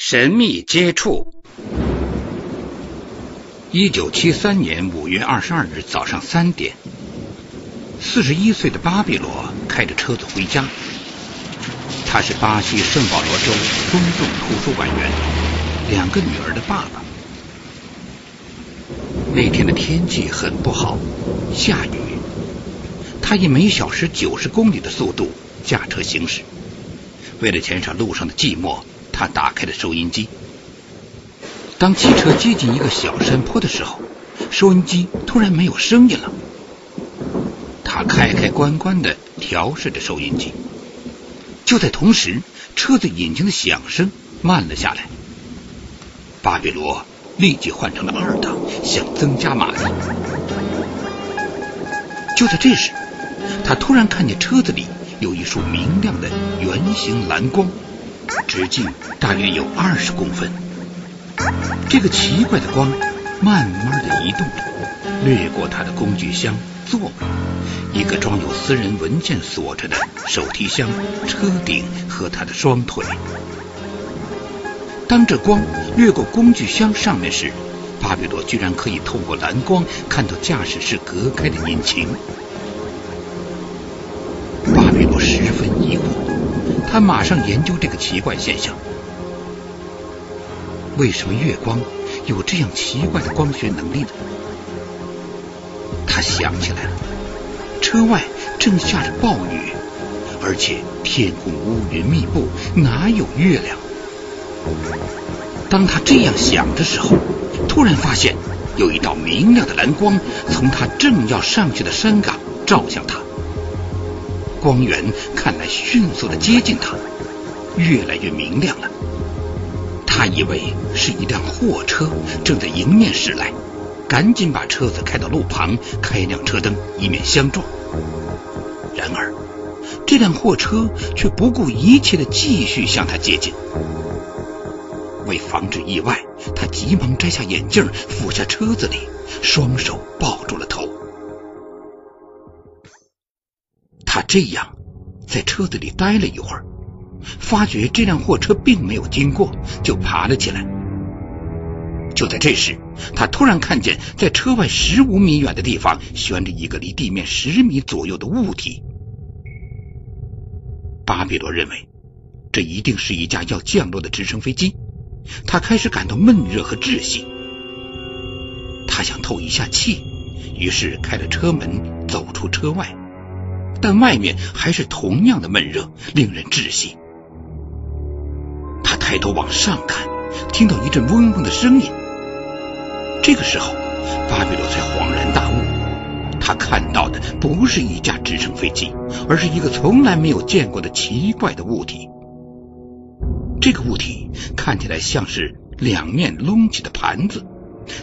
神秘接触。一九七三年五月二十二日早上三点，四十一岁的巴比罗开着车子回家。他是巴西圣保罗州公众图书馆员，两个女儿的爸爸。那天的天气很不好，下雨。他以每小时九十公里的速度驾车行驶，为了减少路上的寂寞。他打开了收音机。当汽车接近一个小山坡的时候，收音机突然没有声音了。他开开关关的调试着收音机。就在同时，车子引擎的响声慢了下来。巴比罗立即换成了二档，想增加马力。就在这时，他突然看见车子里有一束明亮的圆形蓝光。直径大约有二十公分。这个奇怪的光慢慢的移动，掠过他的工具箱、座位、一个装有私人文件锁着的手提箱、车顶和他的双腿。当这光掠过工具箱上面时，巴比罗居然可以透过蓝光看到驾驶室隔开的引擎。他马上研究这个奇怪现象：为什么月光有这样奇怪的光学能力呢？他想起来了，车外正下着暴雨，而且天空乌云密布，哪有月亮？当他这样想的时候，突然发现有一道明亮的蓝光从他正要上去的山岗照向他。光源看来迅速的接近他，越来越明亮了。他以为是一辆货车正在迎面驶来，赶紧把车子开到路旁，开亮车灯，以免相撞。然而，这辆货车却不顾一切的继续向他接近。为防止意外，他急忙摘下眼镜，俯下车子里，双手抱住了头。他这样在车子里待了一会儿，发觉这辆货车并没有经过，就爬了起来。就在这时，他突然看见在车外十五米远的地方悬着一个离地面十米左右的物体。巴比罗认为这一定是一架要降落的直升飞机，他开始感到闷热和窒息。他想透一下气，于是开了车门，走出车外。但外面还是同样的闷热，令人窒息。他抬头往上看，听到一阵嗡嗡的声音。这个时候，巴比罗才恍然大悟，他看到的不是一架直升飞机，而是一个从来没有见过的奇怪的物体。这个物体看起来像是两面隆起的盘子，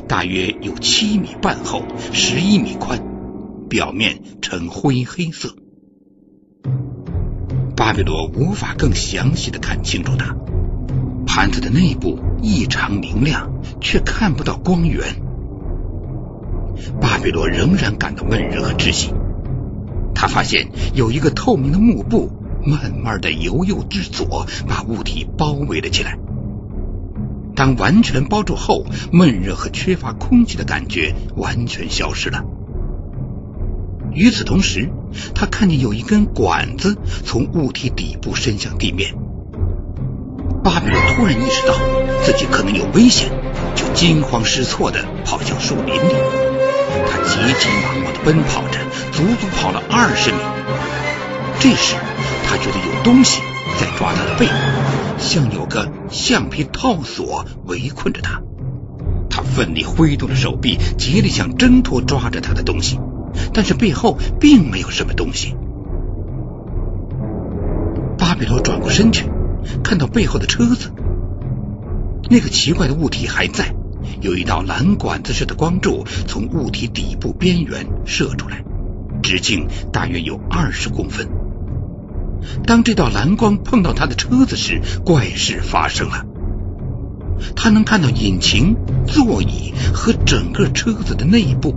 大约有七米半厚，十一米宽，表面呈灰黑色。巴比罗无法更详细的看清楚它。盘子的内部异常明亮，却看不到光源。巴比罗仍然感到闷热和窒息。他发现有一个透明的幕布慢慢的由右至左把物体包围了起来。当完全包住后，闷热和缺乏空气的感觉完全消失了。与此同时，他看见有一根管子从物体底部伸向地面。巴比突然意识到自己可能有危险，就惊慌失措的跑向树林里。他急急忙忙的奔跑着，足足跑了二十米。这时，他觉得有东西在抓他的背，像有个橡皮套索围困着他。他奋力挥动着手臂，竭力想挣脱抓着他的东西。但是背后并没有什么东西。巴比罗转过身去，看到背后的车子，那个奇怪的物体还在，有一道蓝管子似的光柱从物体底部边缘射出来，直径大约有二十公分。当这道蓝光碰到他的车子时，怪事发生了，他能看到引擎、座椅和整个车子的内部。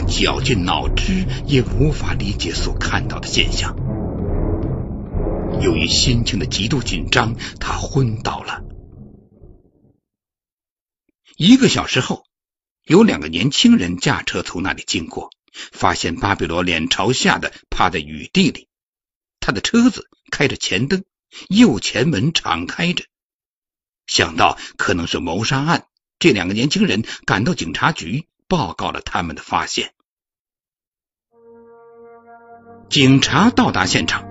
绞尽脑汁也无法理解所看到的现象。由于心情的极度紧张，他昏倒了。一个小时后，有两个年轻人驾车从那里经过，发现巴比罗脸朝下的趴在雨地里，他的车子开着前灯，右前门敞开着。想到可能是谋杀案，这两个年轻人赶到警察局，报告了他们的发现。警察到达现场，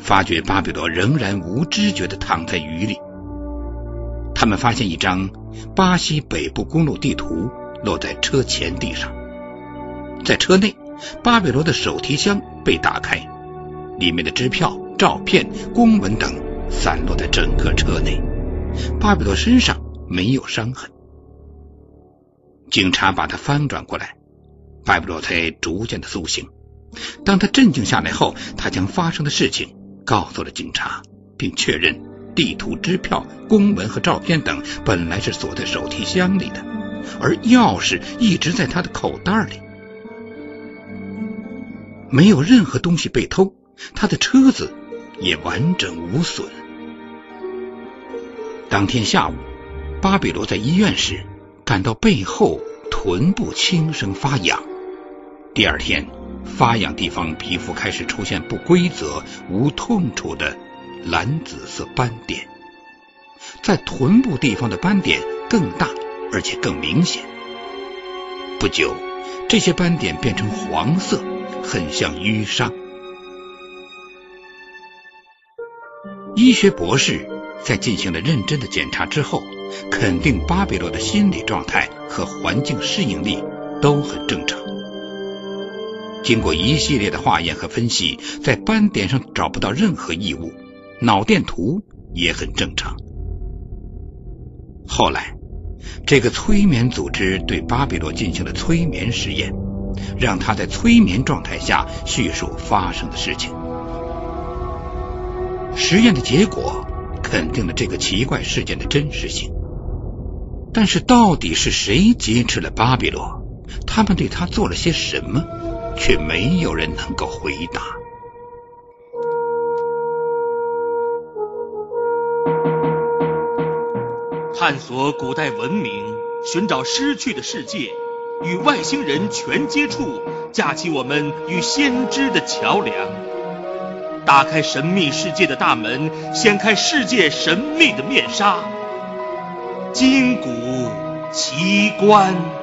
发觉巴比罗仍然无知觉的躺在雨里。他们发现一张巴西北部公路地图落在车前地上，在车内，巴比罗的手提箱被打开，里面的支票、照片、公文等散落在整个车内。巴比罗身上没有伤痕。警察把他翻转过来，巴比罗才逐渐的苏醒。当他镇静下来后，他将发生的事情告诉了警察，并确认地图、支票、公文和照片等本来是锁在手提箱里的，而钥匙一直在他的口袋里。没有任何东西被偷，他的车子也完整无损。当天下午，巴比罗在医院时感到背后、臀部轻声发痒。第二天。发痒地方皮肤开始出现不规则、无痛处的蓝紫色斑点，在臀部地方的斑点更大，而且更明显。不久，这些斑点变成黄色，很像淤伤。医学博士在进行了认真的检查之后，肯定巴比洛的心理状态和环境适应力都很正常。经过一系列的化验和分析，在斑点上找不到任何异物，脑电图也很正常。后来，这个催眠组织对巴比洛进行了催眠实验，让他在催眠状态下叙述发生的事情。实验的结果肯定了这个奇怪事件的真实性，但是到底是谁劫持了巴比洛？他们对他做了些什么？却没有人能够回答。探索古代文明，寻找失去的世界，与外星人全接触，架起我们与先知的桥梁，打开神秘世界的大门，掀开世界神秘的面纱，筋骨奇观。